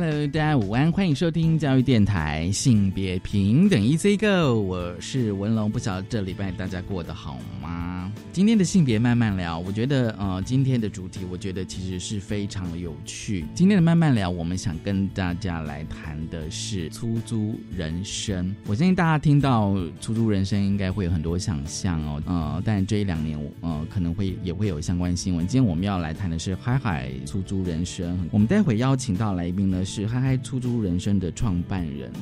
Hello，大家午安，欢迎收听教育电台性别平等 Easy Go，我是文龙，不晓得这礼拜大家过得好吗？今天的性别慢慢聊，我觉得呃，今天的主题我觉得其实是非常有趣。今天的慢慢聊，我们想跟大家来谈的是出租人生。我相信大家听到出租人生，应该会有很多想象哦，呃，但这一两年呃可能会也会有相关新闻。今天我们要来谈的是嗨嗨出租人生，我们待会邀请到来宾呢。是嗨嗨出租人生的创办人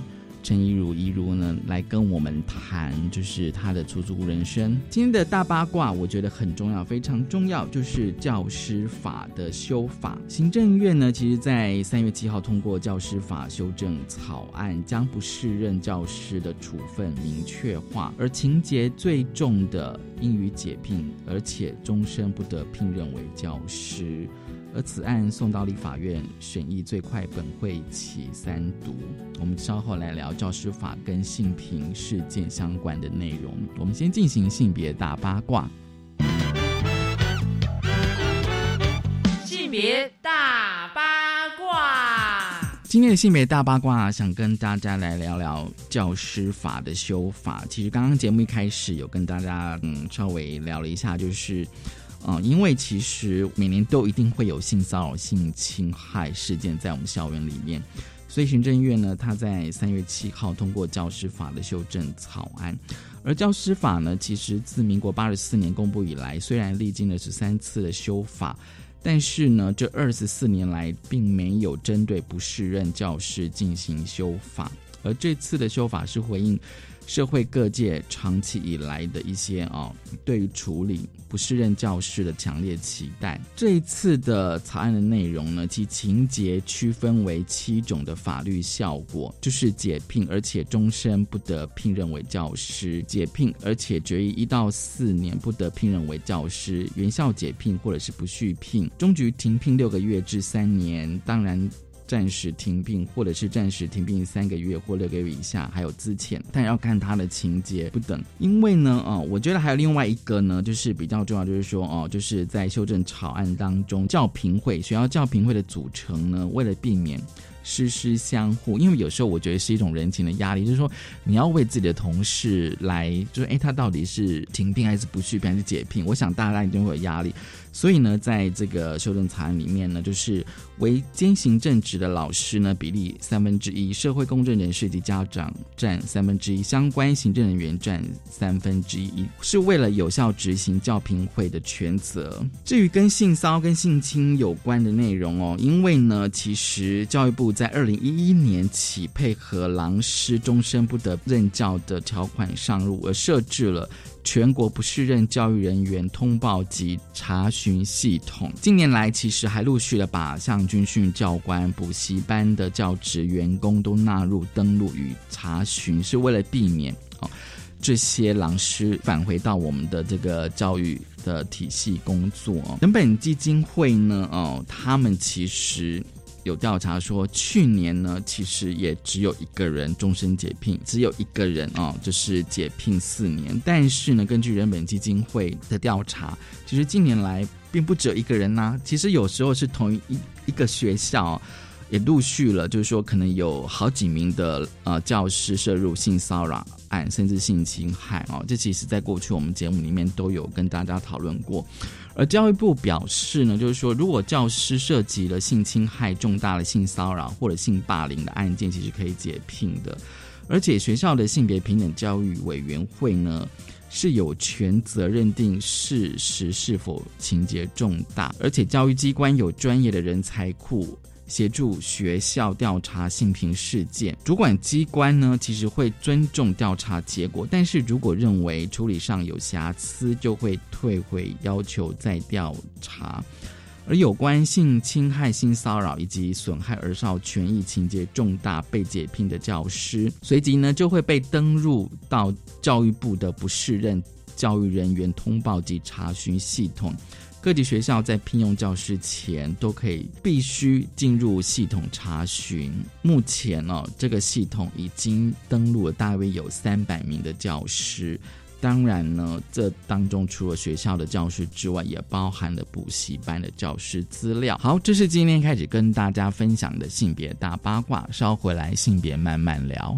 陈怡如，怡如呢来跟我们谈，就是他的出租人生。今天的大八卦，我觉得很重要，非常重要，就是教师法的修法。行政院呢，其实在三月七号通过教师法修正草案，将不适任教师的处分明确化，而情节最重的应予解聘，而且终身不得聘任为教师。而此案送到立法院审议，最快本会起三读。我们稍后来聊教师法跟性平事件相关的内容。我们先进行性别大八卦。性别大八卦。今天的性别大八卦，想跟大家来聊聊教师法的修法。其实刚刚节目一开始有跟大家嗯稍微聊了一下，就是。啊，因为其实每年都一定会有性骚扰、性侵害事件在我们校园里面，所以行政院呢，他在三月七号通过教师法的修正草案。而教师法呢，其实自民国八十四年公布以来，虽然历经了十三次的修法，但是呢，这二十四年来并没有针对不适任教师进行修法，而这次的修法是回应。社会各界长期以来的一些啊，对于处理不适任教师的强烈期待。这一次的草案的内容呢，其情节区分为七种的法律效果，就是解聘，而且终身不得聘任为教师；解聘，而且决议一到四年不得聘任为教师；原校解聘或者是不续聘；终局停聘六个月至三年。当然。暂时停聘，或者是暂时停聘三个月或六个月以下，还有资遣，但要看他的情节不等。因为呢，哦，我觉得还有另外一个呢，就是比较重要，就是说，哦，就是在修正草案当中，教评会学校教评会的组成呢，为了避免。师师相互，因为有时候我觉得是一种人情的压力，就是说你要为自己的同事来，就是哎，他到底是停聘还是不续聘还是解聘？我想大家一定会有压力。所以呢，在这个修正草案里面呢，就是为兼行政职的老师呢比例三分之一，社会公正人士及家长占三分之一，相关行政人员占三分之一，是为了有效执行教评会的权责。至于跟性骚跟性侵有关的内容哦，因为呢，其实教育部。在二零一一年起，配合狼师终身不得任教的条款上路，而设置了全国不适任教育人员通报及查询系统。近年来，其实还陆续的把像军训教官、补习班的教职员工都纳入登录与查询，是为了避免哦这些狼师返回到我们的这个教育的体系工作。人本基金会呢，哦，他们其实。有调查说，去年呢，其实也只有一个人终身解聘，只有一个人哦，就是解聘四年。但是呢，根据人本基金会的调查，其实近年来并不只有一个人呐。其实有时候是同一一个学校也陆续了，就是说可能有好几名的呃教师涉入性骚扰案，甚至性侵害哦。这其实在过去我们节目里面都有跟大家讨论过。而教育部表示呢，就是说，如果教师涉及了性侵害、重大的性骚扰或者性霸凌的案件，其实可以解聘的。而且学校的性别平等教育委员会呢，是有权责认定事实是否情节重大，而且教育机关有专业的人才库。协助学校调查性平事件，主管机关呢其实会尊重调查结果，但是如果认为处理上有瑕疵，就会退回要求再调查。而有关性侵害、性骚扰以及损害儿少权益情节重大被解聘的教师，随即呢就会被登入到教育部的不适任教育人员通报及查询系统。各级学校在聘用教师前都可以必须进入系统查询。目前呢，这个系统已经登录了大约有三百名的教师。当然呢，这当中除了学校的教师之外，也包含了补习班的教师资料。好，这是今天开始跟大家分享的性别大八卦。稍回来，性别慢慢聊。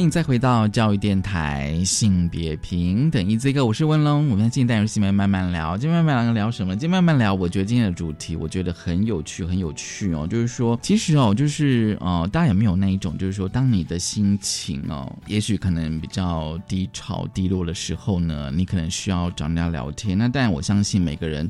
欢迎再回到教育电台，性别平等一这个，我是温龙。我们今天带入性别慢慢聊，今天慢慢聊聊什么？今天慢慢聊，我觉得今天的主题我觉得很有趣，很有趣哦。就是说，其实哦，就是呃，大家有没有那一种，就是说，当你的心情哦，也许可能比较低潮、低落的时候呢，你可能需要找人家聊天。那但我相信每个人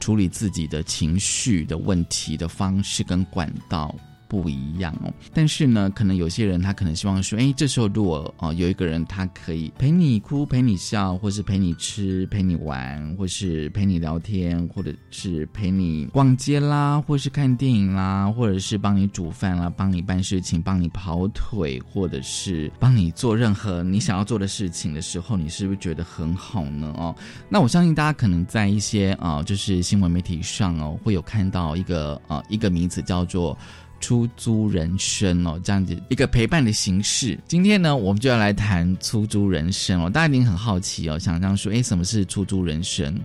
处理自己的情绪的问题的方式跟管道。不一样哦。但是呢，可能有些人他可能希望说，哎，这时候如果哦有一个人他可以陪你哭、陪你笑，或是陪你吃、陪你玩，或是陪你聊天，或者是陪你逛街啦，或是看电影啦，或者是帮你煮饭啦，帮你办事情，帮你跑腿，或者是帮你做任何你想要做的事情的时候，你是不是觉得很好呢？哦，那我相信大家可能在一些啊，就是新闻媒体上哦，会有看到一个呃一个名词叫做出租人生哦，这样子一个陪伴的形式。今天呢，我们就要来谈出租人生哦，大家一定很好奇哦，想这样说，哎，什么是出租人生？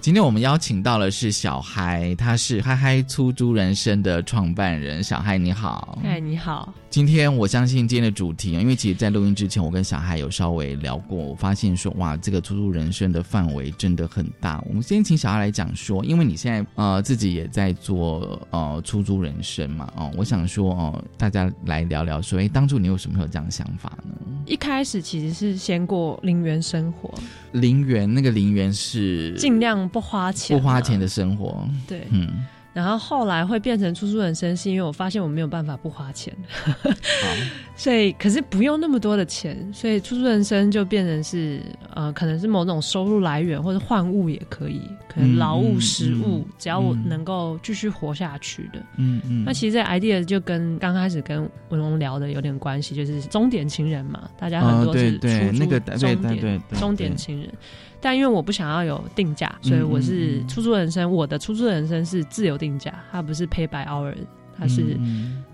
今天我们邀请到的是小嗨，他是嗨嗨出租人生的创办人。小嗨你好，嗨你好。今天我相信今天的主题因为其实，在录音之前，我跟小孩有稍微聊过，我发现说，哇，这个出租人生的范围真的很大。我们先请小孩来讲说，因为你现在呃自己也在做呃出租人生嘛，哦，我想说哦，大家来聊聊说，哎，当初你有什么会有这样的想法呢？一开始其实是先过零元生活，零元那个零元是尽量不花钱，不花钱的生活，对，嗯。然后后来会变成出租人生，是因为我发现我没有办法不花钱，所以可是不用那么多的钱，所以出租人生就变成是呃，可能是某种收入来源或者换物也可以，可能劳务、食物，只要我能够继续活下去的。嗯嗯。那其实这 idea 就跟刚开始跟文龙聊的有点关系，就是终点情人嘛，大家很多是出租终点终点情人。但因为我不想要有定价，所以我是出租人生。我的出租人生是自由定价，它不是 pay by hour，它是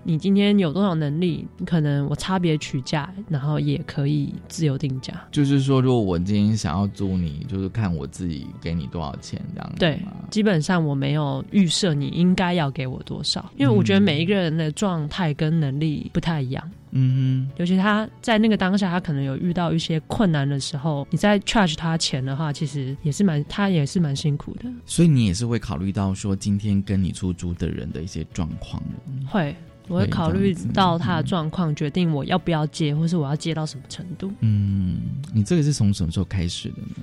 你今天有多少能力，可能我差别取价，然后也可以自由定价。就是说，如果我今天想要租你，就是看我自己给你多少钱这样。对，基本上我没有预设你应该要给我多少，因为我觉得每一个人的状态跟能力不太一样。嗯哼，尤其他在那个当下，他可能有遇到一些困难的时候，你在 charge 他钱的话，其实也是蛮，他也是蛮辛苦的。所以你也是会考虑到说，今天跟你出租的人的一些状况会，我会考虑到他的状况，决定我要不要接，或是我要接到什么程度。嗯，你这个是从什么时候开始的呢？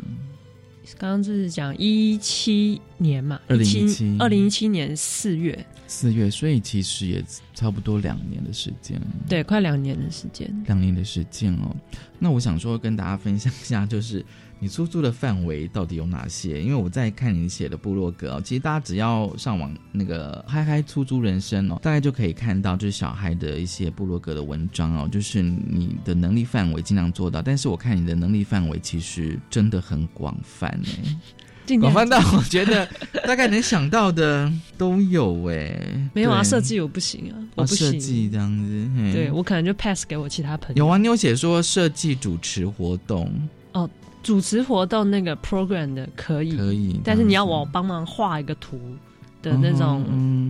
刚刚就是讲一七年嘛，二零一七，二零一七年四月。四月，所以其实也差不多两年的时间，对，快两年的时间，两年的时间哦。那我想说跟大家分享一下，就是你出租的范围到底有哪些？因为我在看你写的部落格哦，其实大家只要上网那个嗨嗨出租人生哦，大概就可以看到就是小孩的一些部落格的文章哦，就是你的能力范围尽量做到，但是我看你的能力范围其实真的很广泛哎。广泛到我觉得 大概能想到的都有哎，没有啊，设计我不行啊，我不设计这样子，对我可能就 pass 给我其他朋友。有啊，你有写说设计主持活动哦，主持活动那个 program 的可以可以，但是你要我帮忙画一个图的那种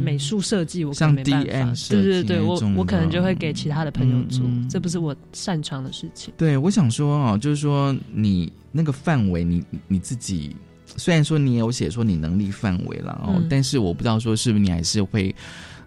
美术设计，我像没办法。对对对，我我可能就会给其他的朋友做，这不是我擅长的事情。对，我想说哦，就是说你那个范围，你你自己。虽然说你也有写说你能力范围了哦，但是我不知道说是不是你还是会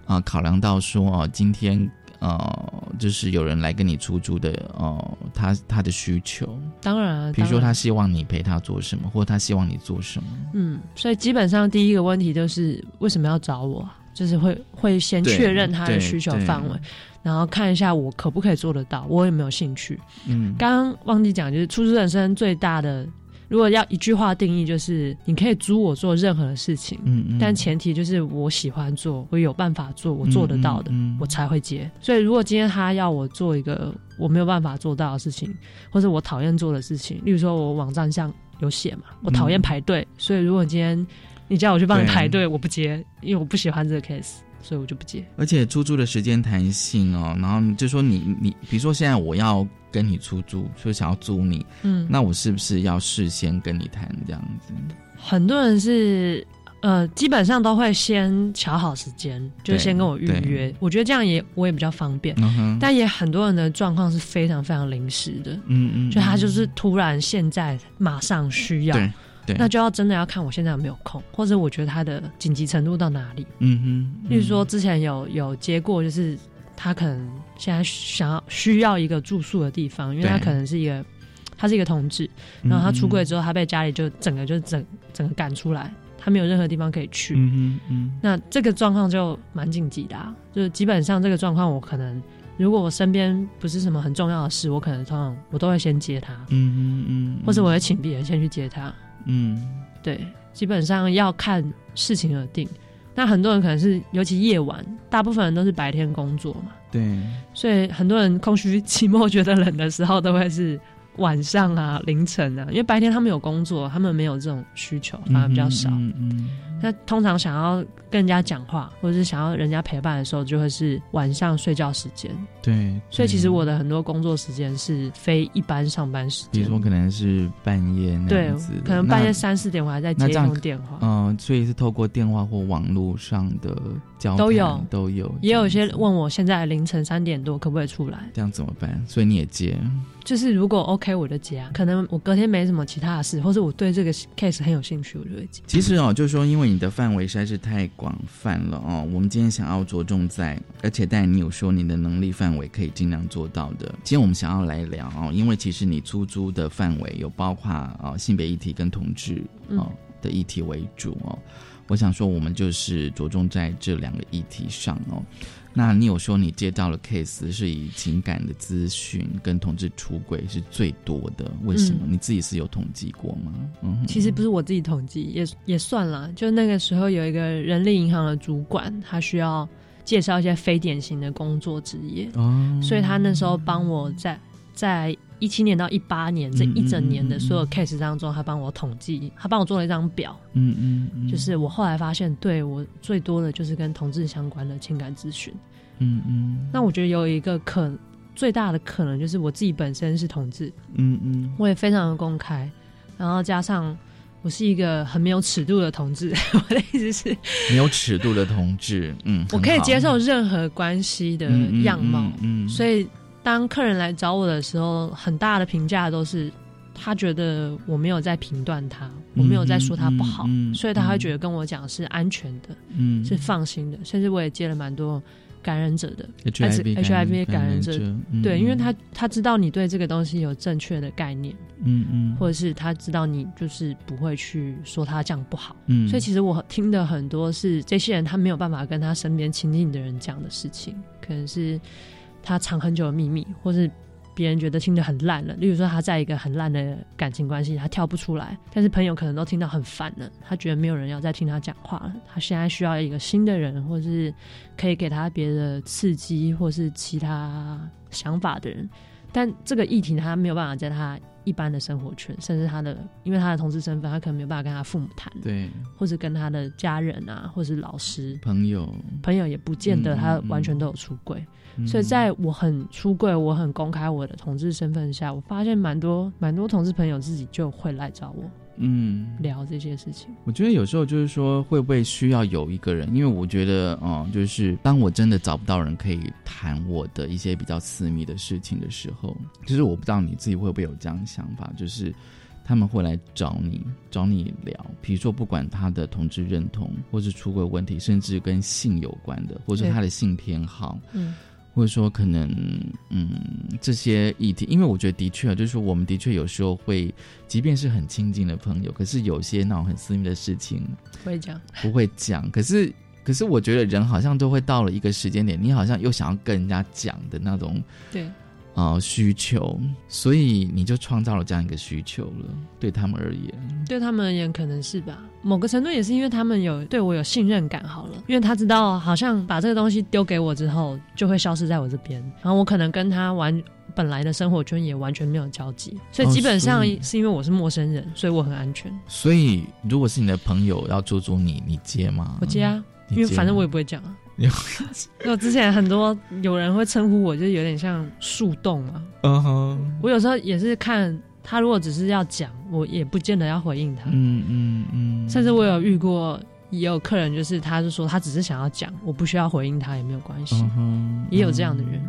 啊考量到说哦，今天呃就是有人来跟你出租的哦，他他的需求，当然，比如说他希望你陪他做什么，或者他希望你做什么，嗯，所以基本上第一个问题就是为什么要找我，就是会会先确认他的需求范围，然后看一下我可不可以做得到，我有没有兴趣。嗯，刚刚忘记讲，就是出租人生最大的。如果要一句话定义，就是你可以租我做任何的事情，嗯，但前提就是我喜欢做，我有办法做，我做得到的，我才会接。所以如果今天他要我做一个我没有办法做到的事情，或者我讨厌做的事情，例如说我网站上有写嘛，我讨厌排队，所以如果今天你叫我去帮你排队，我不接，因为我不喜欢这个 case。所以我就不接，而且出租的时间弹性哦，然后就说你你，比如说现在我要跟你出租，说想要租你，嗯，那我是不是要事先跟你谈这样子？很多人是呃，基本上都会先瞧好时间，就先跟我预约。我觉得这样也我也比较方便，但也很多人的状况是非常非常临时的，嗯嗯，就他就是突然现在马上需要。那就要真的要看我现在有没有空，或者我觉得他的紧急程度到哪里。嗯哼，例如说之前有有接过，就是他可能现在想要需要一个住宿的地方，因为他可能是一个他是一个同志，然后他出柜之后，他被家里就整个就整整个赶出来。他没有任何地方可以去。嗯嗯嗯，那这个状况就蛮紧急的，啊，就基本上这个状况，我可能如果我身边不是什么很重要的事，我可能通常我都会先接他，嗯嗯嗯，或者我会请别人先去接他。嗯，对，基本上要看事情而定。那很多人可能是，尤其夜晚，大部分人都是白天工作嘛，对，所以很多人空虚、寂寞、觉得冷的时候，都会是。晚上啊，凌晨啊，因为白天他们有工作，他们没有这种需求，反而比较少。嗯嗯。那通常想要跟人家讲话，或者是想要人家陪伴的时候，就会是晚上睡觉时间。对。所以其实我的很多工作时间是非一般上班时间。比如说可能是半夜那样子，可能半夜三四点我还在接通电话。嗯，所以是透过电话或网络上的交都有都有，也有一些问我现在凌晨三点多可不可以出来？这样怎么办？所以你也接。就是如果 OK 我就接啊，可能我隔天没什么其他的事，或者我对这个 case 很有兴趣，我就会接。其实哦，就是说，因为你的范围实在是太广泛了哦，我们今天想要着重在，而且但你有说你的能力范围可以尽量做到的。今天我们想要来聊哦，因为其实你出租的范围有包括啊性别议题跟同志哦的议题为主哦，我想说我们就是着重在这两个议题上哦。那你有说你接到了 case 是以情感的咨询跟同志出轨是最多的，为什么？你自己是有统计过吗？嗯，其实不是我自己统计，也也算了。就那个时候有一个人力银行的主管，他需要介绍一些非典型的工作职业，哦，所以他那时候帮我在在。一七年到一八年这一整年的所有 case 当中，他帮我统计，他帮我做了一张表。嗯嗯，就是我后来发现，对我最多的就是跟同志相关的情感咨询。嗯嗯，那我觉得有一个可最大的可能就是我自己本身是同志。嗯嗯，我也非常的公开，然后加上我是一个很没有尺度的同志。我的意思是，没有尺度的同志。嗯，我可以接受任何关系的样貌。嗯，所以。当客人来找我的时候，很大的评价都是他觉得我没有在评断他，我没有在说他不好，所以他会觉得跟我讲是安全的，嗯，是放心的。甚至我也接了蛮多感染者的 HIV 感染者，对，因为他他知道你对这个东西有正确的概念，嗯嗯，或者是他知道你就是不会去说他这样不好，嗯，所以其实我听的很多是这些人他没有办法跟他身边亲近的人讲的事情，可能是。他藏很久的秘密，或是别人觉得听得很烂了。例如说，他在一个很烂的感情关系，他跳不出来，但是朋友可能都听到很烦了。他觉得没有人要再听他讲话了，他现在需要一个新的人，或是可以给他别的刺激，或是其他想法的人。但这个议题他没有办法在他一般的生活圈，甚至他的因为他的同志身份，他可能没有办法跟他父母谈，对，或者跟他的家人啊，或是老师、朋友，朋友也不见得他完全都有出柜。所以，在我很出柜、我很公开我的同志身份下，我发现蛮多蛮多同志朋友自己就会来找我，嗯，聊这些事情。我觉得有时候就是说，会不会需要有一个人？因为我觉得，嗯，就是当我真的找不到人可以谈我的一些比较私密的事情的时候，其实我不知道你自己会不会有这样的想法，就是他们会来找你，找你聊，比如说不管他的同志认同，或是出轨问题，甚至跟性有关的，或者他的性偏好，嗯。或者说，可能嗯，这些议题，因为我觉得的确啊，就是说，我们的确有时候会，即便是很亲近的朋友，可是有些那种很私密的事情，不会讲，不会讲。可是，可是，我觉得人好像都会到了一个时间点，你好像又想要跟人家讲的那种，对。啊，需求，所以你就创造了这样一个需求了。对他们而言，对他们而言可能是吧。某个程度也是因为他们有对我有信任感。好了，因为他知道，好像把这个东西丢给我之后，就会消失在我这边。然后我可能跟他完本来的生活圈也完全没有交集，所以基本上是因为我是陌生人，所以我很安全。所以，如果是你的朋友要捉住你，你接吗？我接啊，因为反正我也不会讲啊。我 之前很多有人会称呼我，就是有点像树洞嘛。嗯哼，我有时候也是看他，如果只是要讲，我也不见得要回应他。嗯嗯嗯。甚至我有遇过，也有客人，就是他是说他只是想要讲，我不需要回应他也没有关系。也有这样的人。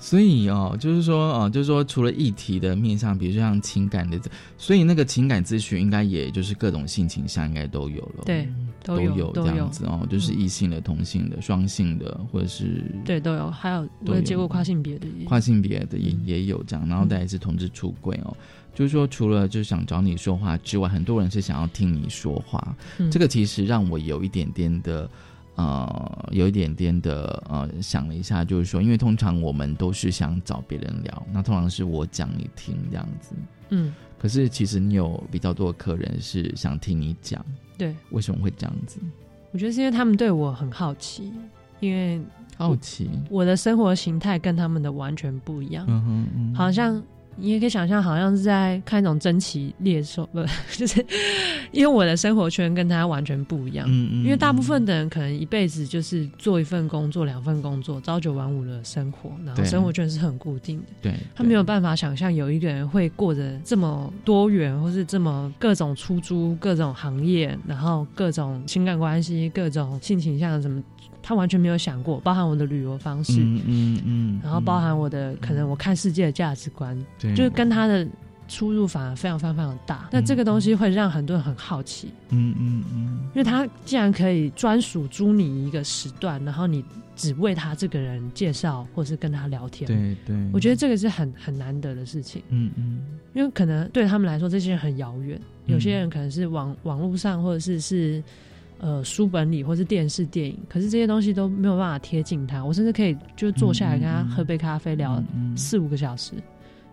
所以哦，就是说哦，就是说除了议题的面向，比如说像情感的，所以那个情感咨询应该也就是各种性倾向应该都有了。对。都有这样子哦，就是异性的、同性的、双性的，或者是对都有，还有我也接过跨性别的，跨性别的也也有这样，然后再是同志出柜哦。就是说，除了就想找你说话之外，很多人是想要听你说话。这个其实让我有一点点的呃，有一点点的呃，想了一下，就是说，因为通常我们都是想找别人聊，那通常是我讲你听这样子。嗯，可是其实你有比较多的客人是想听你讲。对，为什么会这样子？我觉得是因为他们对我很好奇，因为好奇我的生活形态跟他们的完全不一样，嗯哼嗯，好像。你也可以想象，好像是在看一种珍奇猎兽，不，就是因为我的生活圈跟他完全不一样。嗯嗯。因为大部分的人可能一辈子就是做一份工作、两份工作，朝九晚五的生活，然后生活圈是很固定的。对。他没有办法想象有一个人会过着这么多元，或是这么各种出租、各种行业，然后各种情感关系、各种性倾向什么。他完全没有想过，包含我的旅游方式，嗯嗯嗯，然后包含我的可能我看世界的价值观，对。就是跟他的出入反而非常非常非常大。那这个东西会让很多人很好奇，嗯嗯嗯，因为他既然可以专属租你一个时段，然后你只为他这个人介绍或是跟他聊天，对对，我觉得这个是很很难得的事情，嗯嗯，因为可能对他们来说这些人很遥远，有些人可能是网网络上或者是是。呃，书本里或是电视、电影，可是这些东西都没有办法贴近他。我甚至可以就坐下来跟他喝杯咖啡，聊四五个小时，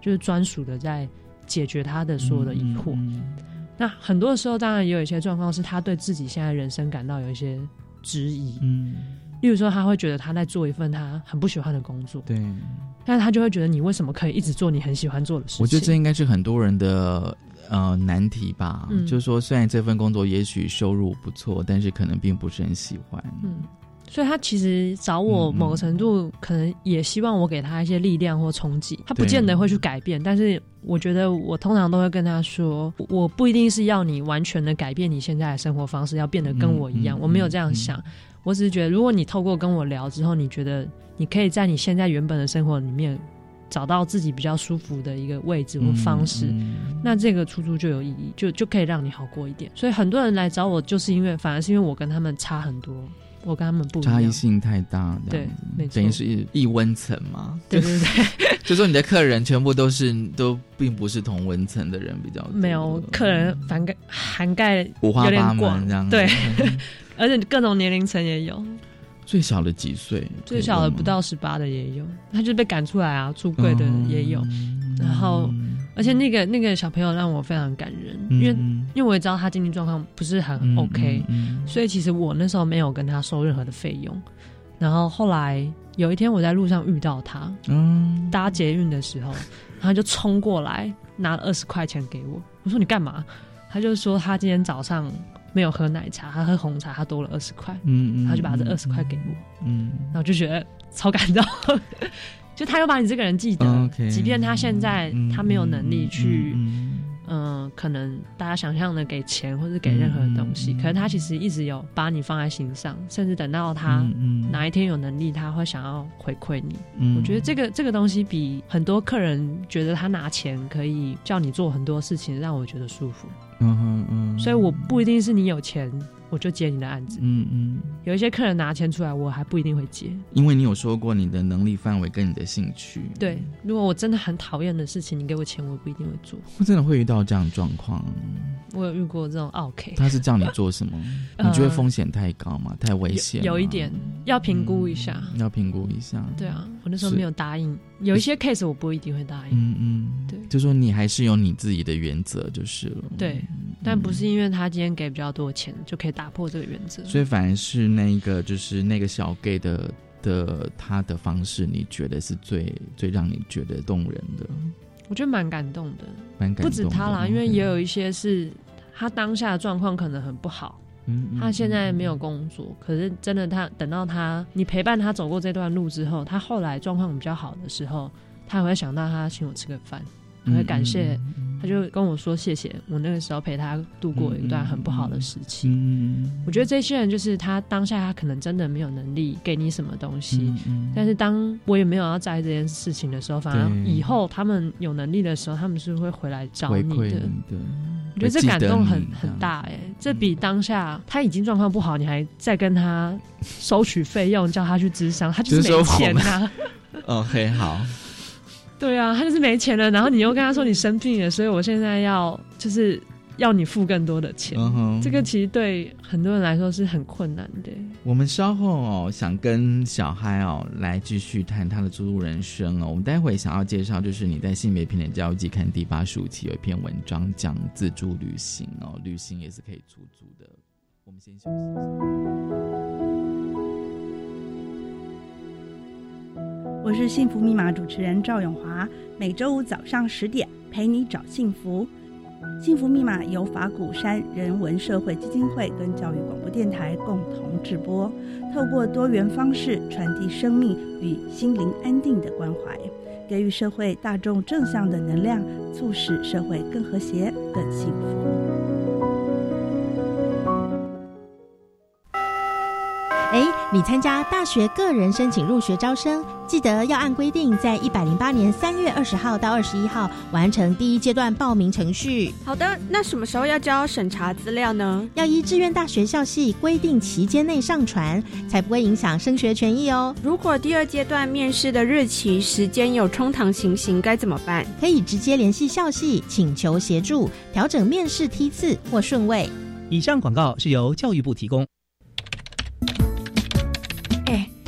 就是专属的在解决他的所有的疑惑。那很多的时候，当然也有一些状况是他对自己现在人生感到有一些质疑。嗯，例如说，他会觉得他在做一份他很不喜欢的工作。对，但是他就会觉得你为什么可以一直做你很喜欢做的事情？我觉得这应该是很多人的。呃，难题吧，就是说，虽然这份工作也许收入不错，但是可能并不是很喜欢。嗯，所以他其实找我某个程度，可能也希望我给他一些力量或冲击。他不见得会去改变，但是我觉得我通常都会跟他说，我不一定是要你完全的改变你现在的生活方式，要变得跟我一样。我没有这样想，我只是觉得，如果你透过跟我聊之后，你觉得你可以在你现在原本的生活里面。找到自己比较舒服的一个位置或方式，那这个出租就有意义，就就可以让你好过一点。所以很多人来找我，就是因为反而是因为我跟他们差很多，我跟他们不差异性太大，对，等于是异温层嘛。对对对，就说你的客人全部都是都并不是同温层的人比较多，没有客人涵盖涵盖五花八门这样，对，而且各种年龄层也有。最小的几岁？最小的不到十八的也有，他就被赶出来啊，出柜的也有。然后，而且那个那个小朋友让我非常感人，因为因为我也知道他经济状况不是很 OK，所以其实我那时候没有跟他收任何的费用。然后后来有一天我在路上遇到他，嗯，搭捷运的时候，他就冲过来拿了二十块钱给我。我说你干嘛？他就说他今天早上。没有喝奶茶，他喝红茶，他多了二十块，嗯嗯，他就把这二十块给我，嗯，然后就觉得超感动，就他又把你这个人记得，即便他现在他没有能力去。嗯，可能大家想象的给钱或者给任何的东西，可是他其实一直有把你放在心上，甚至等到他哪一天有能力，他会想要回馈你。我觉得这个这个东西比很多客人觉得他拿钱可以叫你做很多事情，让我觉得舒服。嗯嗯嗯，所以我不一定是你有钱。我就接你的案子。嗯嗯，有一些客人拿钱出来，我还不一定会接，因为你有说过你的能力范围跟你的兴趣。对，如果我真的很讨厌的事情，你给我钱，我不一定会做。我真的会遇到这样状况。我有遇过这种 OK。他是叫你做什么？你觉得风险太高吗？太危险？有一点，要评估一下。要评估一下。对啊，我那时候没有答应。有一些 case 我不一定会答应。嗯嗯，对，就说你还是有你自己的原则就是了。对。但不是因为他今天给比较多钱就可以打破这个原则，所以反而是那个就是那个小 gay 的的他的方式，你觉得是最最让你觉得动人的？我觉得蛮感动的，蛮感动。不止他啦，因为也有一些是他当下的状况可能很不好，嗯，他现在没有工作，可是真的他等到他你陪伴他走过这段路之后，他后来状况比较好的时候，他会想到他请我吃个饭。他会感谢，他就跟我说谢谢。我那个时候陪他度过一段很不好的时期。我觉得这些人就是他当下他可能真的没有能力给你什么东西，但是当我也没有要在意这件事情的时候，反而以后他们有能力的时候，他们是会回来找你的。我觉得这感动很很大哎，这比当下他已经状况不好，你还在跟他收取费用，叫他去咨商，他就是没钱呐。OK，好。对啊，他就是没钱了，然后你又跟他说你生病了，所以我现在要就是。要你付更多的钱，这个其实对很多人来说是很困难的。我们稍后哦，想跟小嗨哦来继续谈他的出租人生哦。我们待会想要介绍，就是你在性别平等教育季刊第八十五期有一篇文章讲自助旅行哦，旅行也是可以出租的。我们先休息一下。我是幸福密码主持人赵永华，每周五早上十点陪你找幸福。幸福密码由法鼓山人文社会基金会跟教育广播电台共同制播，透过多元方式传递生命与心灵安定的关怀，给予社会大众正向的能量，促使社会更和谐、更幸福。你参加大学个人申请入学招生，记得要按规定在一百零八年三月二十号到二十一号完成第一阶段报名程序。好的，那什么时候要交审查资料呢？要依志愿大学校系规定期间内上传，才不会影响升学权益哦。如果第二阶段面试的日期时间有冲堂情形，该怎么办？可以直接联系校系，请求协助调整面试梯次或顺位。以上广告是由教育部提供。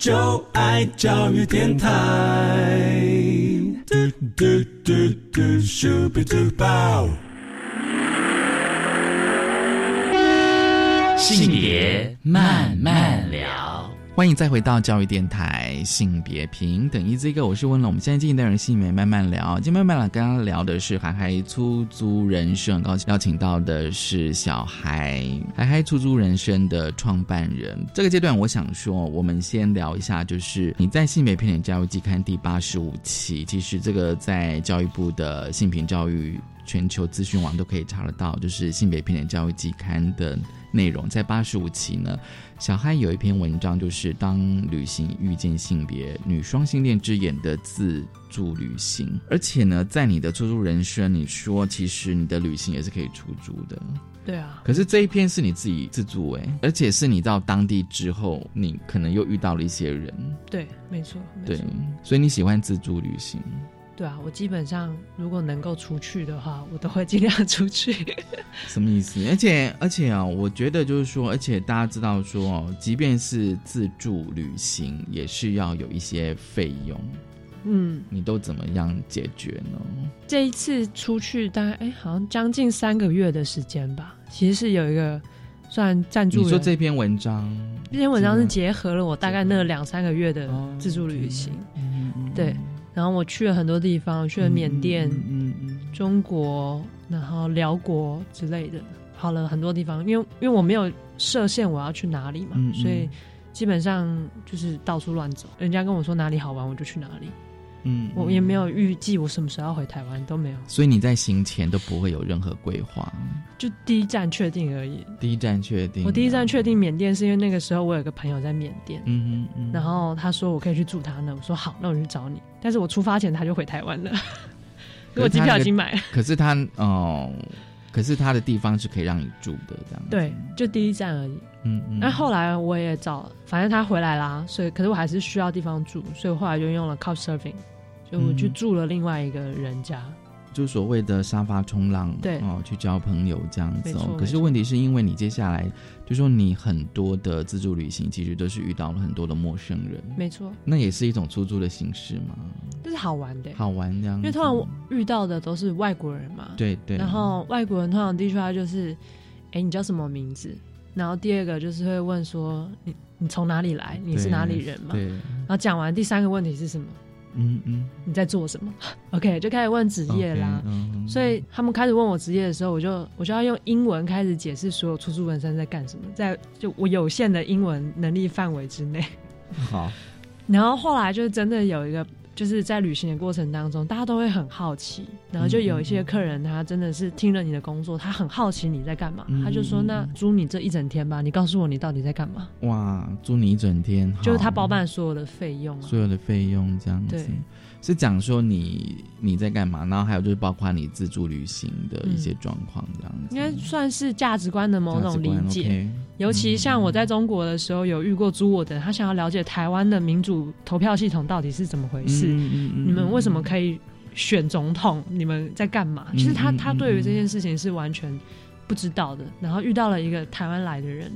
就爱教育电台。性别慢慢聊。欢迎再回到教育电台，性别平等一这个，我是温龙。我们现在进行的人性别慢慢聊，今天慢慢聊，刚刚聊的是海海出租人生，很高兴邀请到的是小孩海海出租人生的创办人。这个阶段，我想说，我们先聊一下，就是你在性别平等教育季刊第八十五期，其实这个在教育部的性平教育全球资讯网都可以查得到，就是性别平等教育季刊的内容，在八十五期呢。小嗨有一篇文章，就是当旅行遇见性别女双性恋之眼的自助旅行，而且呢，在你的出租人生，你说其实你的旅行也是可以出租的。对啊，可是这一篇是你自己自助哎，而且是你到当地之后，你可能又遇到了一些人。对，没错，对，所以你喜欢自助旅行。对啊，我基本上如果能够出去的话，我都会尽量出去。什么意思？而且而且啊，我觉得就是说，而且大家知道说哦，即便是自助旅行，也是要有一些费用。嗯，你都怎么样解决呢？这一次出去大概哎，好像将近三个月的时间吧。其实是有一个算赞助。你说这篇文章，这篇文章是结合了我大概那两三个月的自助旅行。对。然后我去了很多地方，去了缅甸、嗯嗯、中国，然后辽国之类的，跑了很多地方。因为因为我没有设限我要去哪里嘛，所以基本上就是到处乱走。人家跟我说哪里好玩，我就去哪里。嗯，我也没有预计我什么时候要回台湾，都没有。所以你在行前都不会有任何规划，就第一站确定而已。第一站确定，我第一站确定缅甸是因为那个时候我有个朋友在缅甸，嗯嗯，然后他说我可以去住他那，我说好，那我去找你。但是我出发前他就回台湾了，我机票已经买了。可是他哦，可是他的地方是可以让你住的，这样对，就第一站而已。嗯嗯。那后来我也找，反正他回来啦，所以可是我还是需要地方住，所以后来就用了 Couch Surfing，就我去住了另外一个人家。就所谓的沙发冲浪，对哦，去交朋友这样子哦。可是问题是因为你接下来就说你很多的自助旅行，其实都是遇到了很多的陌生人，没错。那也是一种出租的形式嘛，就是好玩的，好玩这样。因为通常遇到的都是外国人嘛，对对。然后外国人通常第一句话就是，哎，你叫什么名字？然后第二个就是会问说，你你从哪里来？你是哪里人嘛？对。然后讲完第三个问题是什么？嗯嗯，你在做什么？OK，就开始问职业啦。所以他们开始问我职业的时候，我就我就要用英文开始解释所有出租文生在干什么，在就我有限的英文能力范围之内。好，然后后来就是真的有一个。就是在旅行的过程当中，大家都会很好奇，然后就有一些客人，他真的是听了你的工作，他很好奇你在干嘛，他就说：“那租你这一整天吧，你告诉我你到底在干嘛？”哇，租你一整天，就是他包办所有的费用，所有的费用这样子。是讲说你你在干嘛，然后还有就是包括你自助旅行的一些状况这样子，应该算是价值观的某种理解。尤其像我在中国的时候，有遇过租我的，他想要了解台湾的民主投票系统到底是怎么回事，你们为什么可以选总统，你们在干嘛？其实他他对于这件事情是完全不知道的。然后遇到了一个台湾来的人。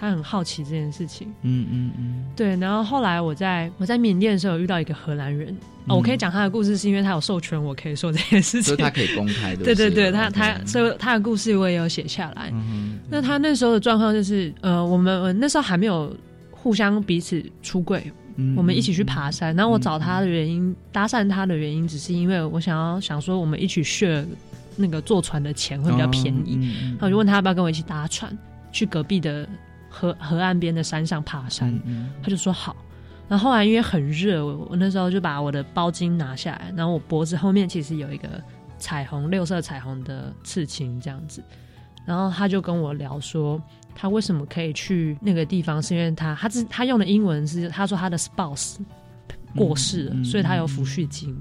他很好奇这件事情，嗯嗯嗯，对。然后后来我在我在缅甸的时候遇到一个荷兰人，哦，我可以讲他的故事，是因为他有授权，我可以说这件事情，所以他可以公开的。对对对，他他所以他的故事我也有写下来。那他那时候的状况就是，呃，我们那时候还没有互相彼此出柜，我们一起去爬山。然后我找他的原因，搭讪他的原因，只是因为我想要想说，我们一起去那个坐船的钱会比较便宜。然后我就问他要不要跟我一起搭船去隔壁的。河河岸边的山上爬山，他就说好。然后后来因为很热，我我那时候就把我的包巾拿下来，然后我脖子后面其实有一个彩虹六色彩虹的刺青这样子。然后他就跟我聊说，他为什么可以去那个地方，是因为他他是他用的英文是他说他的 spouse 过世了，所以他有抚恤金。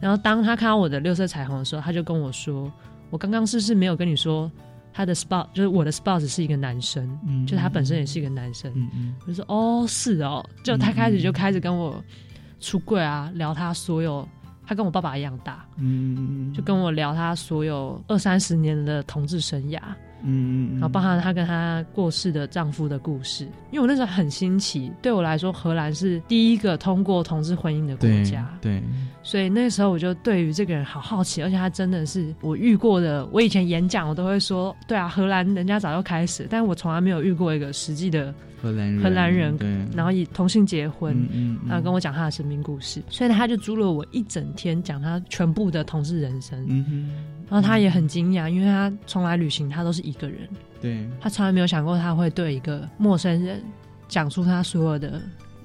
然后当他看到我的六色彩虹的时候，他就跟我说，我刚刚是不是没有跟你说？他的 spouse 就是我的 spouse 是一个男生，就他本身也是一个男生。我就说哦，是哦，就他开始就开始跟我出柜啊，聊他所有，他跟我爸爸一样大，就跟我聊他所有二三十年的同志生涯。嗯，然后包含她跟她过世的丈夫的故事，因为我那时候很新奇，对我来说，荷兰是第一个通过同志婚姻的国家，对，所以那时候我就对于这个人好好奇，而且他真的是我遇过的，我以前演讲我都会说，对啊，荷兰人家早就开始，但是我从来没有遇过一个实际的荷兰人，荷兰人，对，然后以同性结婚，然后跟我讲他的生命故事，所以他就租了我一整天讲他全部的同志人生，嗯哼。然后他也很惊讶，因为他从来旅行他都是一个人，对他从来没有想过他会对一个陌生人讲出他所有的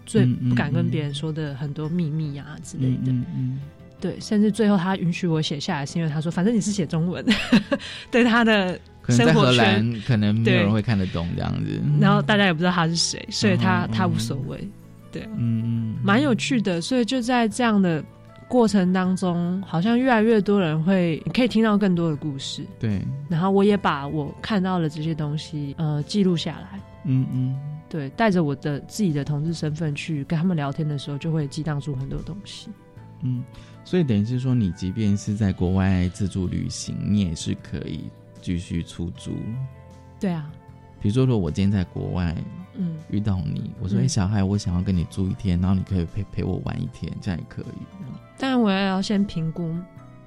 最不敢跟别人说的很多秘密啊之类的。嗯对，甚至最后他允许我写下来，是因为他说，反正你是写中文，对他的生活圈可能没有人会看得懂这样子。然后大家也不知道他是谁，所以他他无所谓。对，嗯嗯，蛮有趣的。所以就在这样的。过程当中，好像越来越多人会，你可以听到更多的故事。对，然后我也把我看到的这些东西，呃，记录下来。嗯嗯，对，带着我的自己的同志身份去跟他们聊天的时候，就会激荡出很多东西。嗯，所以等于是说，你即便是在国外自助旅行，你也是可以继续出租。对啊，比如说，如果我今天在国外。嗯，遇到你，我说：“哎，小孩，我想要跟你住一天，然后你可以陪陪我玩一天，这样也可以。”但我也要先评估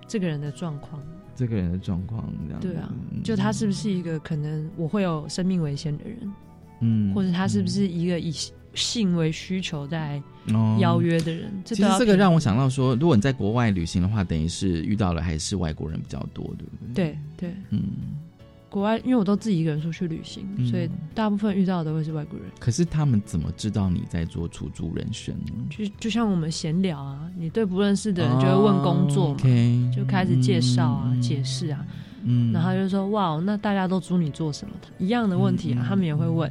这个人的状况，这个人的状况这样。对啊，就他是不是一个可能我会有生命危险的人？嗯，或者他是不是一个以性为需求在邀约的人？其实这个让我想到说，如果你在国外旅行的话，等于是遇到了还是外国人比较多，对不对？对对，嗯。国外，因为我都自己一个人出去旅行，所以大部分遇到的都会是外国人。可是他们怎么知道你在做出租人生呢？就就像我们闲聊啊，你对不认识的人就会问工作嘛，就开始介绍啊、解释啊，嗯，然后就说哇，那大家都租你做什么？一样的问题啊，他们也会问。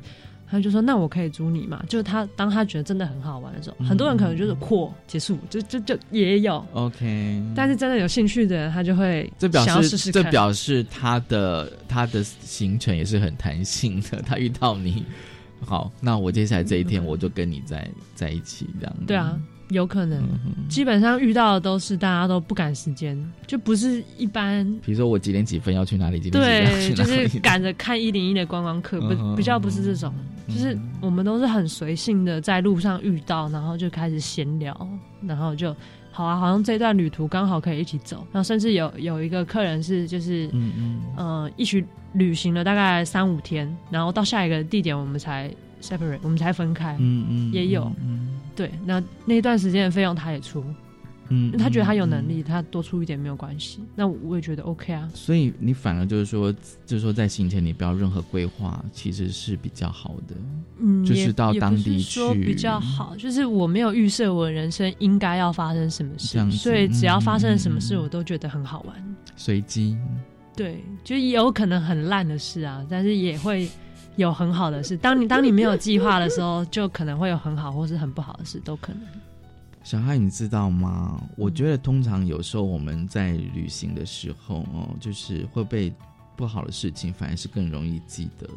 他就说：“那我可以租你嘛？”就是他当他觉得真的很好玩的时候，很多人可能就是扩结束，就就就也有 OK。但是真的有兴趣的人，他就会这表示这表示他的他的行程也是很弹性的。他遇到你，好，那我接下来这一天我就跟你在在一起这样。对啊。有可能，基本上遇到的都是大家都不赶时间，就不是一般。比如说我几点几分要去哪里？几点对，就是赶着看一零一的观光客，不比较不是这种，就是我们都是很随性的，在路上遇到，然后就开始闲聊，然后就好啊，好像这段旅途刚好可以一起走，然后甚至有有一个客人是就是嗯嗯。呃一起旅行了大概三五天，然后到下一个地点我们才 separate，我们才分开，嗯嗯也有。对，那那段时间的费用他也出，嗯，他觉得他有能力，他多出一点没有关系。那我也觉得 OK 啊。所以你反而就是说，就是说在行前你不要任何规划，其实是比较好的。嗯，就是到当地去比较好。就是我没有预设我人生应该要发生什么事，所以只要发生什么事，我都觉得很好玩。随机。对，就也有可能很烂的事啊，但是也会。有很好的事，当你当你没有计划的时候，就可能会有很好或是很不好的事，都可能。小孩，你知道吗？我觉得通常有时候我们在旅行的时候哦，就是会被不好的事情反而是更容易记得的。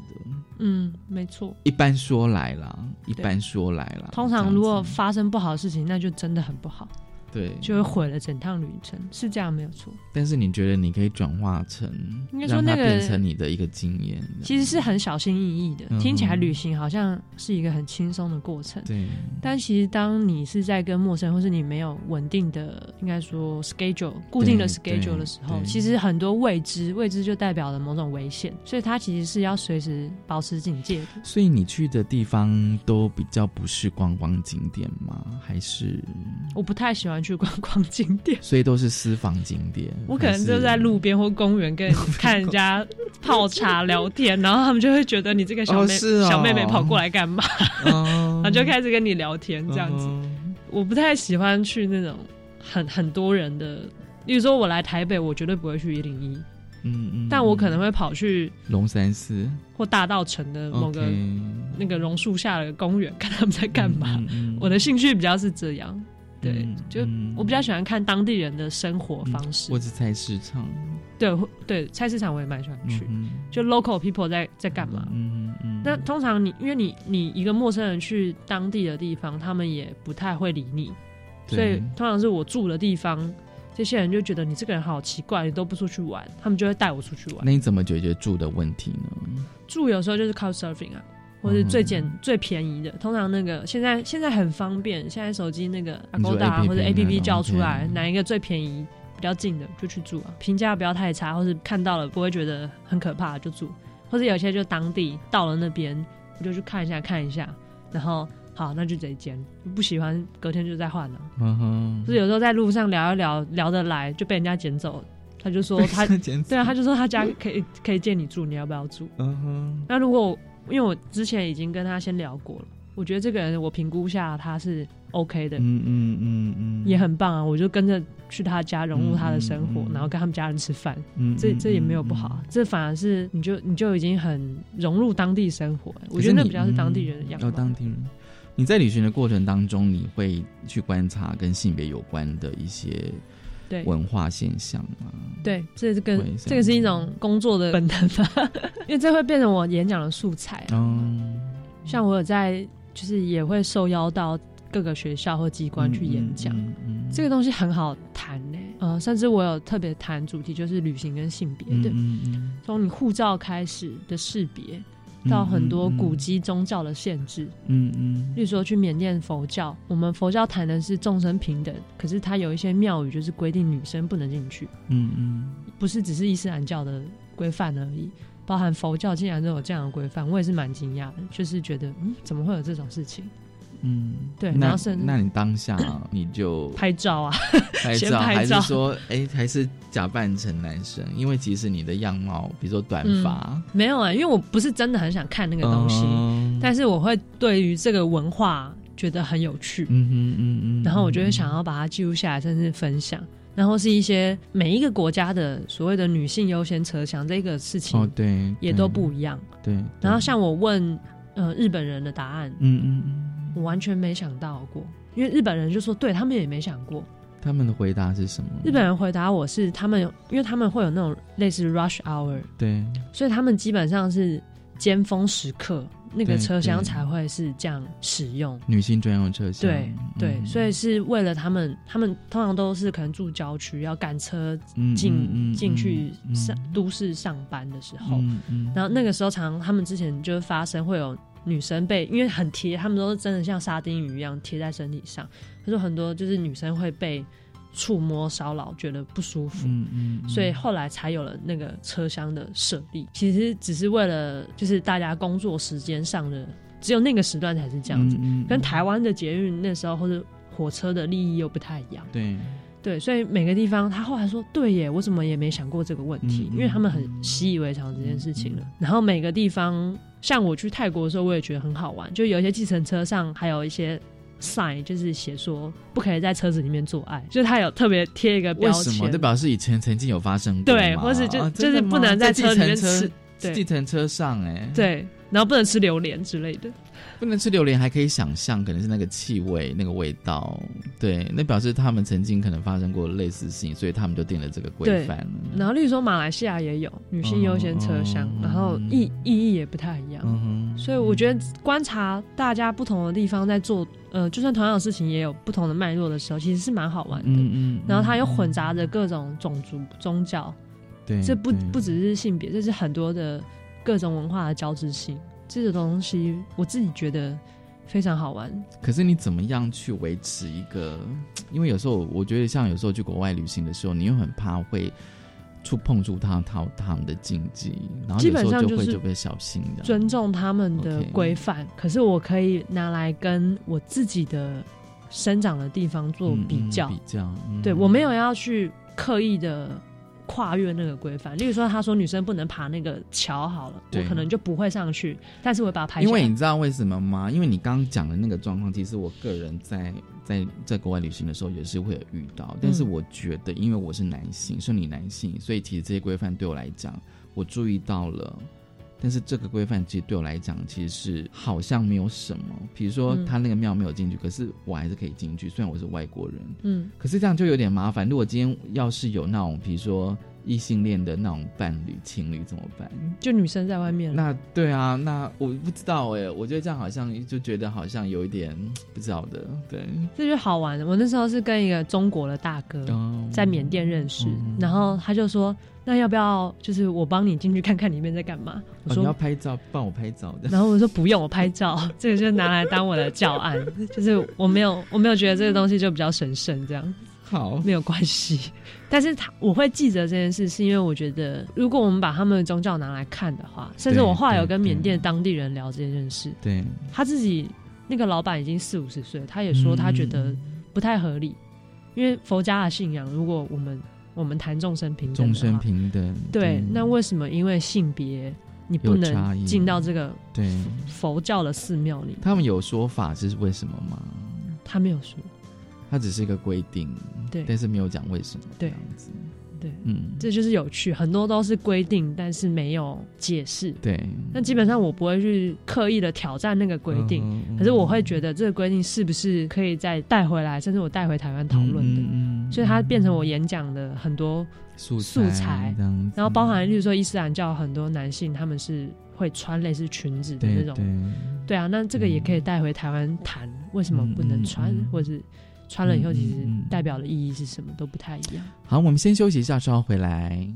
嗯，没错。一般说来啦，一般说来啦，通常如果发生不好的事情，那就真的很不好。对，就会毁了整趟旅程，是这样没有错。但是你觉得你可以转化成，应该说那个变成你的一个经验，其实是很小心翼翼的。听起来旅行好像是一个很轻松的过程，对。但其实当你是在跟陌生人，或是你没有稳定的，应该说 schedule 固定的 schedule 的时候，其实很多未知，未知就代表了某种危险，所以它其实是要随时保持警戒的。所以你去的地方都比较不是观光景点吗？还是我不太喜欢。去观 光景点，所以都是私房景点。我可能就在路边或公园跟看人家泡茶聊天，然后他们就会觉得你这个小妹小妹妹跑过来干嘛？然后就开始跟你聊天这样子。我不太喜欢去那种很很多人的，例如说我来台北，我绝对不会去一零一。嗯嗯，但我可能会跑去龙山寺或大道城的某个那个榕树下的公园，看他们在干嘛。我的兴趣比较是这样。对，就我比较喜欢看当地人的生活方式，或者菜市场。对对，菜市场我也蛮喜欢去，就 local people 在在干嘛。嗯嗯。那通常你因为你你一个陌生人去当地的地方，他们也不太会理你，所以通常是我住的地方，这些人就觉得你这个人好奇怪，你都不出去玩，他们就会带我出去玩。那你怎么解决住的问题呢？住有时候就是靠 surfing 啊。或是最简最便宜的，通常那个现在现在很方便，现在手机那个 Agoda 或者 A P P 叫出来，哪一个最便宜、比较近的就去住啊，评价不要太差，或是看到了不会觉得很可怕就住，或者有些就当地到了那边我就去看一下看一下，然后好那就这一间，不喜欢隔天就再换了。嗯哼，就是有时候在路上聊一聊聊得来就被人家捡走，他就说他对啊，他就说他家可以可以借你住，你要不要住？嗯哼，那如果。因为我之前已经跟他先聊过了，我觉得这个人我评估下他是 OK 的，嗯嗯嗯嗯，也很棒啊，我就跟着去他家融入他的生活，然后跟他们家人吃饭，嗯，这这也没有不好，这反而是你就你就已经很融入当地生活，我觉得那比较是当地人的样子。当地人，你在旅行的过程当中，你会去观察跟性别有关的一些。对。文化现象啊，对，这是跟这个是一种工作的本能吧，因为这会变成我演讲的素材。嗯，像我有在，就是也会受邀到各个学校或机关去演讲，这个东西很好谈呢。呃，甚至我有特别谈主题，就是旅行跟性别。的，从你护照开始的识别。到很多古籍宗教的限制，嗯嗯，例如说去缅甸佛教，我们佛教谈的是众生平等，可是它有一些庙宇就是规定女生不能进去，嗯嗯，不是只是伊斯兰教的规范而已，包含佛教竟然都有这样的规范，我也是蛮惊讶的，就是觉得嗯，怎么会有这种事情？嗯，对，然后是那你当下你就 拍照啊，拍照还是说，哎，还是假扮成男生？因为其实你的样貌，比如说短发，没有啊，因为我不是真的很想看那个东西，但是我会对于这个文化觉得很有趣，嗯嗯嗯嗯，然后我就会想要把它记录下来，甚至分享。然后是一些每一个国家的所谓的女性优先车厢这个事情，哦，对，也都不一样，对。然后像我问。呃日本人的答案，嗯嗯嗯，我完全没想到过，因为日本人就说对他们也没想过。他们的回答是什么？日本人回答我是他们有，因为他们会有那种类似 rush hour，对，所以他们基本上是尖峰时刻那个对车厢才会是这样使用。女性专用车厢，对对，嗯所以是为了他们，他们通常都是可能住郊区，要赶车嗯进嗯嗯进去嗯上都市上班的时候，然后那个时候常常他们之前就是发生会有女生被因为很贴，他们都是真的像沙丁鱼一样贴在身体上，他说很多就是女生会被触摸骚扰，觉得不舒服。嗯嗯，所以后来才有了那个车厢的设立，其实只是为了就是大家工作时间上的，只有那个时段才是这样子，跟台湾的捷运那时候或者火车的利益又不太一样。对对，所以每个地方他后来说，对耶，我怎么也没想过这个问题，嗯因为他们很习以为常这件事情了。然后每个地方，像我去泰国的时候，我也觉得很好玩，就有一些计程车上还有一些 sign，就是写说不可以在车子里面做爱，就是他有特别贴一个标为什么？签这，表示以前曾经有发生过对，或是就、啊就是不能在计车里面程车吃，对。计程车上哎，，对，然后不能吃榴莲之类的。不能吃榴莲，还可以想象可能是那个气味、那个味道，对，那表示他们曾经可能发生过类似事情，所以他们就定了这个规对范。然后，例如说马来西亚也有女性优先车厢，嗯然后意意义也不太一样。所以我觉得观察大家不同的地方在做，呃，就算同样的事情也有不同的脉络的时候，其实是蛮好玩的。嗯嗯，然后它又混杂着各种种族、宗教，对，这不不只是性别，这是很多的各种文化的交织性。这个东西我自己觉得非常好玩。可是你怎么样去维持一个？因为有时候我觉得，像有时候去国外旅行的时候，你又很怕会触碰触到他他们的禁忌，然后基本上就是就会小心的。尊重他们的规范可是我可以拿来跟我自己的生长的地方做嗯嗯比较。比较，嗯对我没有要去刻意的跨越那个规范。例如说，他说女生不能爬那个桥，好了，我可能就不会上去，但是我会把它拍下来。因为你知道为什么吗？因为你刚刚讲的那个状况，其实我个人在在在国外旅行的时候也是会有遇到。但是我觉得，因为我是男性，是你男性，所以其实这些规范对我来讲，我注意到了。但是这个规范其实对我来讲，其实是好像没有什么。比如说嗯他那个庙没有进去，可是我还是可以进去，虽然我是外国人。嗯，可是这样就有点麻烦。如果今天要是有那种，比如说异性恋的那种伴侣、情侣怎么办？就女生在外面，那对啊，那我不知道哎，我觉得这样好像就觉得好像有一点不知道的，对，这就好玩。我那时候是跟一个中国的大哥哦在缅甸认识，嗯然后他就说：“那要不要就是我帮你进去看看里面在干嘛？”我哦，说：你要拍照，帮我拍照的，然后我说不用，我拍照，这个就拿来当我的教案，就是我没有我没有觉得这个东西就比较神圣，这样。好，没有关系。但是他我会记得这件事，是因为我觉得如果我们把他们的宗教拿来看的话，甚至我后来有跟缅甸当地人聊这件事，对，他自己那个老板已经四五十岁，他也说他觉得不太合理，因为佛家的信仰，如果我们我们谈众生平等，众生平等，对，那为什么因为性别你不能进到这个对。佛教的寺庙里？他们有说法是为什么吗？他没有说，他只是一个规定，对。但是没有讲为什么，对。这样子，对，嗯，这就是有趣，很多都是规定，但是没有解释。对，那基本上我不会去刻意的挑战那个规定，可是我会觉得这个规定是不是可以再带回来，甚至我带回台湾讨论的，嗯所以它变成我演讲的很多素素材然后包含例如说伊斯兰教很多男性他们是会穿类似裙子的那种，对对。啊，那这个也可以带回台湾谈，为什么不能穿，嗯嗯嗯。或者是穿了以后其实代表的意义是什么都不太一样。好，我们先休息一下，稍后回来。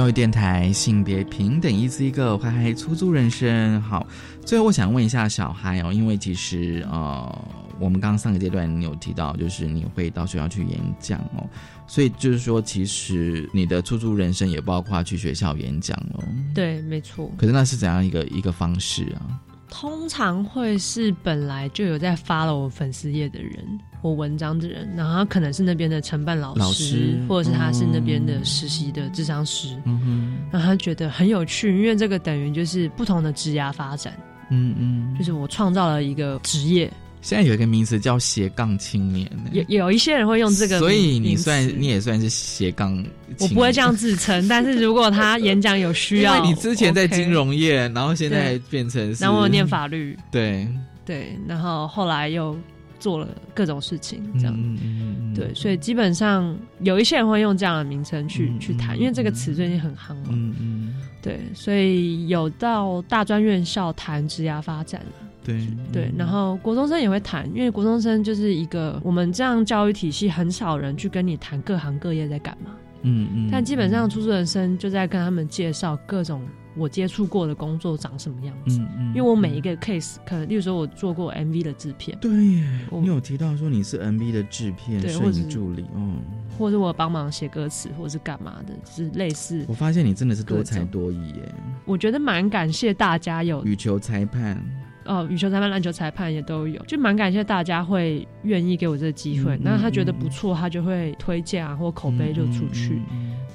教育电台性别平等，一字一个，嗨嗨，出租人生。好，最后我想问一下小孩哦，因为其实呃，我们刚刚上个阶段你有提到，就是你会到学校去演讲哦，所以就是说，其实你的出租人生也包括去学校演讲哦。对，没错。可是那是怎样一个一个方式啊？通常会是本来就有在发了我粉丝页的人，我文章的人，然后他可能是那边的承办老师，或者是他是那边的实习的智商师，嗯哼，然后他觉得很有趣，因为这个等于就是不同的职涯发展，嗯嗯，就是我创造了一个职业。现在有一个名词叫斜杠青年，有有一些人会用这个，所以你算你也算是斜杠。我不会这样自称，但是如果他演讲有需要，你之前在金融业，然后现在变成，然后我念法律，对。对，然后后来又做了各种事情，这样，对，所以基本上有一些人会用这样的名称去去谈，因为这个词最近很夯嘛，嗯嗯，对，所以有到大专院校谈职涯发展了。对对，然后国中生也会谈，因为国中生就是一个我们这样教育体系很少人去跟你谈各行各业在干嘛，嗯嗯，但基本上出租人生就在跟他们介绍各种我接触过的工作长什么样子，嗯嗯，因为我每一个 case，可能例如说我做过 MV 的制片，对耶，你有提到说你是 MV 的制片，摄影助理，嗯，或者我帮忙写歌词，或是干嘛的，是类似。我发现你真的是多才多艺耶，我觉得蛮感谢大家有羽球裁判。哦，羽球裁判、篮球裁判也都有，就蛮感谢大家会愿意给我这个机会。那他觉得不错，他就会推荐啊，或口碑就出去。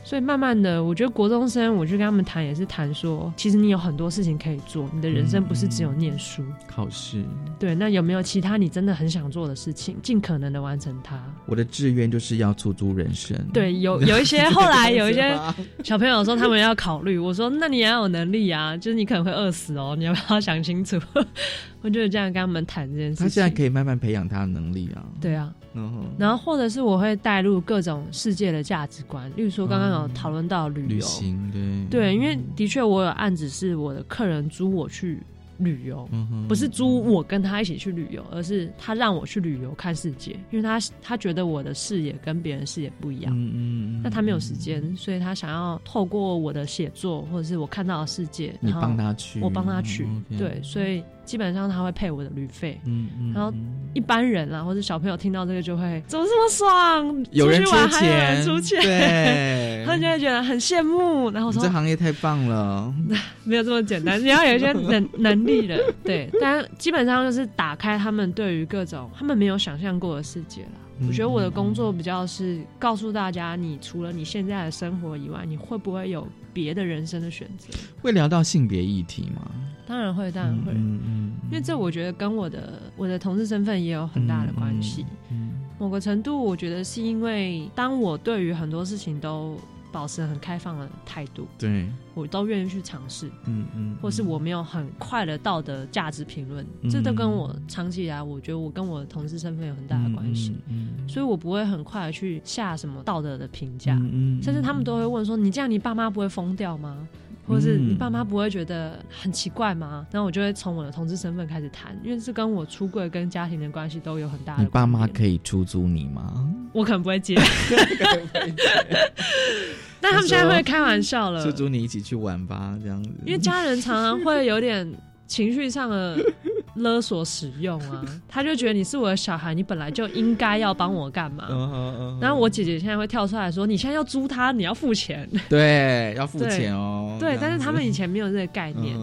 所以慢慢的，我觉得国中生，我去跟他们谈，也是谈说，其实你有很多事情可以做，你的人生不是只有念书、考试。对，那有没有其他你真的很想做的事情，尽可能的完成它？我的志愿就是要出租人生。对，有有一些后来有一些 小朋友说他们要考虑，我说那你也要有能力啊，就是你可能会饿死哦，你要不要想清楚？我就是这样跟他们谈这件事。他现在可以慢慢培养他的能力啊。对啊，然后或者是我会带入各种世界的价值观，例如说刚刚有讨论到旅游，对。对，因为的确我有案子是我的客人租我去。旅游不是租我跟他一起去旅游，而是他让我去旅游看世界，因为他他觉得我的视野跟别人视野不一样，嗯嗯，那他没有时间，所以他想要透过我的写作或者是我看到的世界，你帮他去，我帮他去，对，所以基本上他会配我的旅费，嗯嗯，然后一般人啊或者小朋友听到这个就会怎么这么爽，有人出钱，出钱，对，他就会觉得很羡慕，然后说这行业太棒了，没有这么简单，你要有一些能能。力的，对，但基本上就是打开他们对于各种他们没有想象过的世界了。我觉得我的工作比较是告诉大家，你除了你现在的生活以外，你会不会有别的人生的选择？会聊到性别议题吗？当然会，当然会，嗯嗯，因为这我觉得跟我的我的同事身份也有很大的关系。嗯，某个程度，我觉得是因为当我对于很多事情都。保持很开放的态度，对。我都愿意去尝试，嗯嗯，或是我没有很快的道德价值评论，这都跟我长期以来，我觉得我跟我的同事身份有很大的关系，嗯，所以我不会很快的去下什么道德的评价，嗯，甚至他们都会问说，你这样你爸妈不会疯掉吗？或者是你爸妈不会觉得很奇怪吗？然后我就会从我的同志身份开始谈，因为是跟我出柜跟家庭的关系都有很大的。你爸妈可以出租你吗？我可能不会接。那他们现在会开玩笑了，出租你一起去玩吧，这样子。因为家人常常会有点情绪上的。勒索使用啊，他就觉得你是我的小孩，你本来就应该要帮我干嘛？然后我姐姐现在会跳出来说：“你现在要租他，你要付钱。”对，要付钱哦。对，但是他们以前没有这个概念。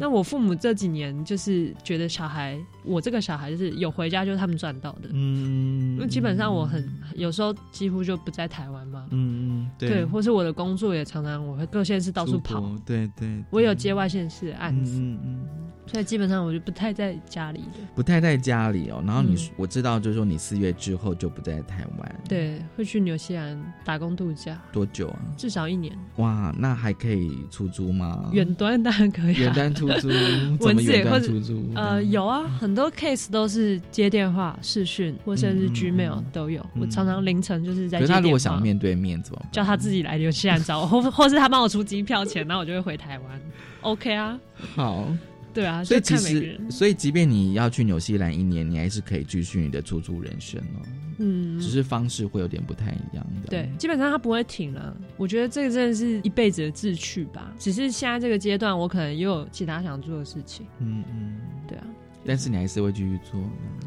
那我父母这几年就是觉得小孩，我这个小孩是有回家就是他们赚到的。嗯，因为基本上我很有时候几乎就不在台湾嘛。嗯嗯，对。或是我的工作也常常我会各县市到处跑。对对。我有接外县市的案子。嗯嗯。所以基本上我就不太在家里的，不太在家里哦。然后你我知道，就是说你四月之后就不在台湾，对，会去纽西兰打工度假。多久啊？至少一年。哇，那还可以出租吗？远端当然可以，远端出租，文字也会出租。呃，有啊，很多 case 都是接电话、视讯或甚至 Gmail 都有。我常常凌晨就是在。可是他如果想面对面怎么？叫他自己来纽西兰找我，或或是他帮我出机票钱，那我就会回台湾。OK 啊，好。对啊，所以其实，所以即便你要去纽西兰一年，你还是可以继续你的出租人生哦，嗯，只是方式会有点不太一样的。对，基本上他不会停了。我觉得这个真的是一辈子的志趣吧。只是现在这个阶段，我可能也有其他想做的事情。嗯嗯，对啊，但是你还是会继续做，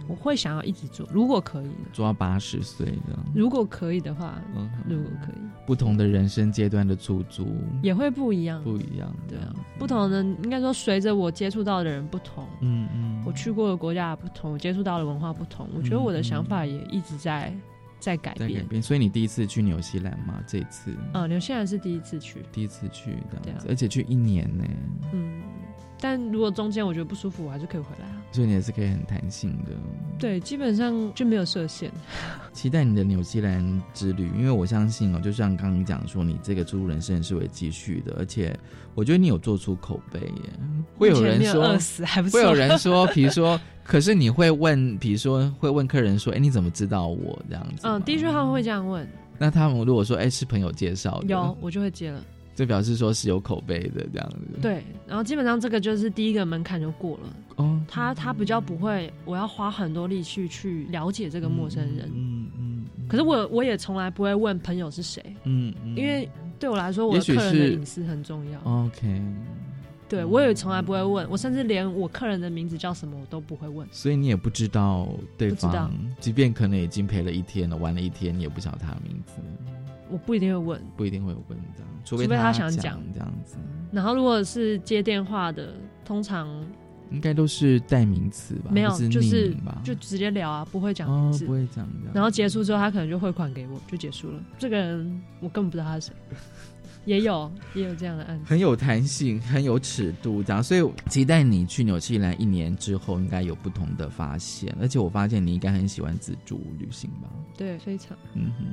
我会想要一直做，如果可以？做到八十岁的。如果可以的话，嗯，如果可以，不同的人生阶段的出租也会不一样。不一样，对啊，不同的应该说随着我接触到的人不同，嗯嗯，我去过的国家不同，我接触到的文化不同，我觉得我的想法也一直在在改变。改变。所以你第一次去纽西兰吗？这一次？嗯，纽西兰是第一次去，第一次去这样子，而且去一年呢，嗯，但如果中间我觉得不舒服，我还是可以回来啊。所以你也是可以很弹性的。对，基本上就没有设限。期待你的纽西兰之旅，因为我相信哦，就像刚刚讲说，你这个出入人生是会继续的，而且我觉得你有做出口碑耶。会有人说饿死还不错会有人说，比如说，可是你会问，比如说会问客人说，哎，你怎么知道我这样子？嗯，的确他们会这样问，那他们如果说，哎，是朋友介绍的，有我就会接了。就表示说是有口碑的这样子。对，然后基本上这个就是第一个门槛就过了。哦，他他比较不会，我要花很多力气去了解这个陌生人。嗯嗯。可是我我也从来不会问朋友是谁，嗯嗯，因为对我来说，我的客人的隐私很重要。OK，对我也从来不会问，我甚至连我客人的名字叫什么我都不会问。所以你也不知道对方，即便可能已经陪了一天了，玩了一天，你也不晓得他的名字，我不一定会问，不一定会问除非他想讲讲这样子，然后如果是接电话的，通常应该都是代名词吧？没有是就是吧？就直接聊啊，不会讲哦名，字。不会讲这样。然后结束之后，他可能就汇款给我，就结束了。这个人我根本不知道他是谁，也有也有这样的案子。很有弹性，很有尺度，这样，所以期待你去纽西兰一年之后，应该有不同的发现。而且我发现你应该很喜欢自助旅行吧？对，非常嗯哼，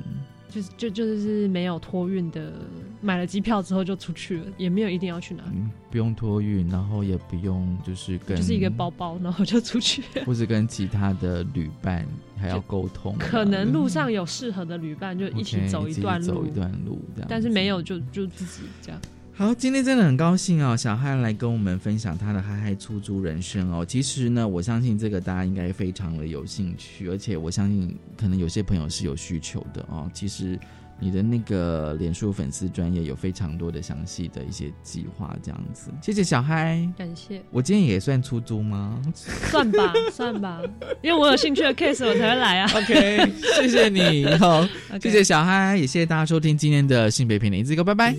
就是就就是没有托运的，买了机票之后就出去了，也没有一定要去哪里，嗯，不用托运，然后也不用就是跟就是一个包包，然后就出去。或是跟其他的旅伴还要沟通啊，可能路上有适合的旅伴，就一起走一段路，走一段路这样。但是没有就就自己这样。好，今天真的很高兴哦，小嗨来跟我们分享他的嗨嗨出租人生哦。其实呢，我相信这个大家应该非常的有兴趣，而且我相信可能有些朋友是有需求的哦。其实你的那个脸书粉丝专业有非常多的详细的一些计划，这样子。谢谢小嗨，感谢，我今天也算出租吗算吧算吧，因为我有兴趣的 case 我才会来啊。OK，谢谢你，好谢谢小嗨，也谢谢大家收听今天的性别平等一字歌，拜拜。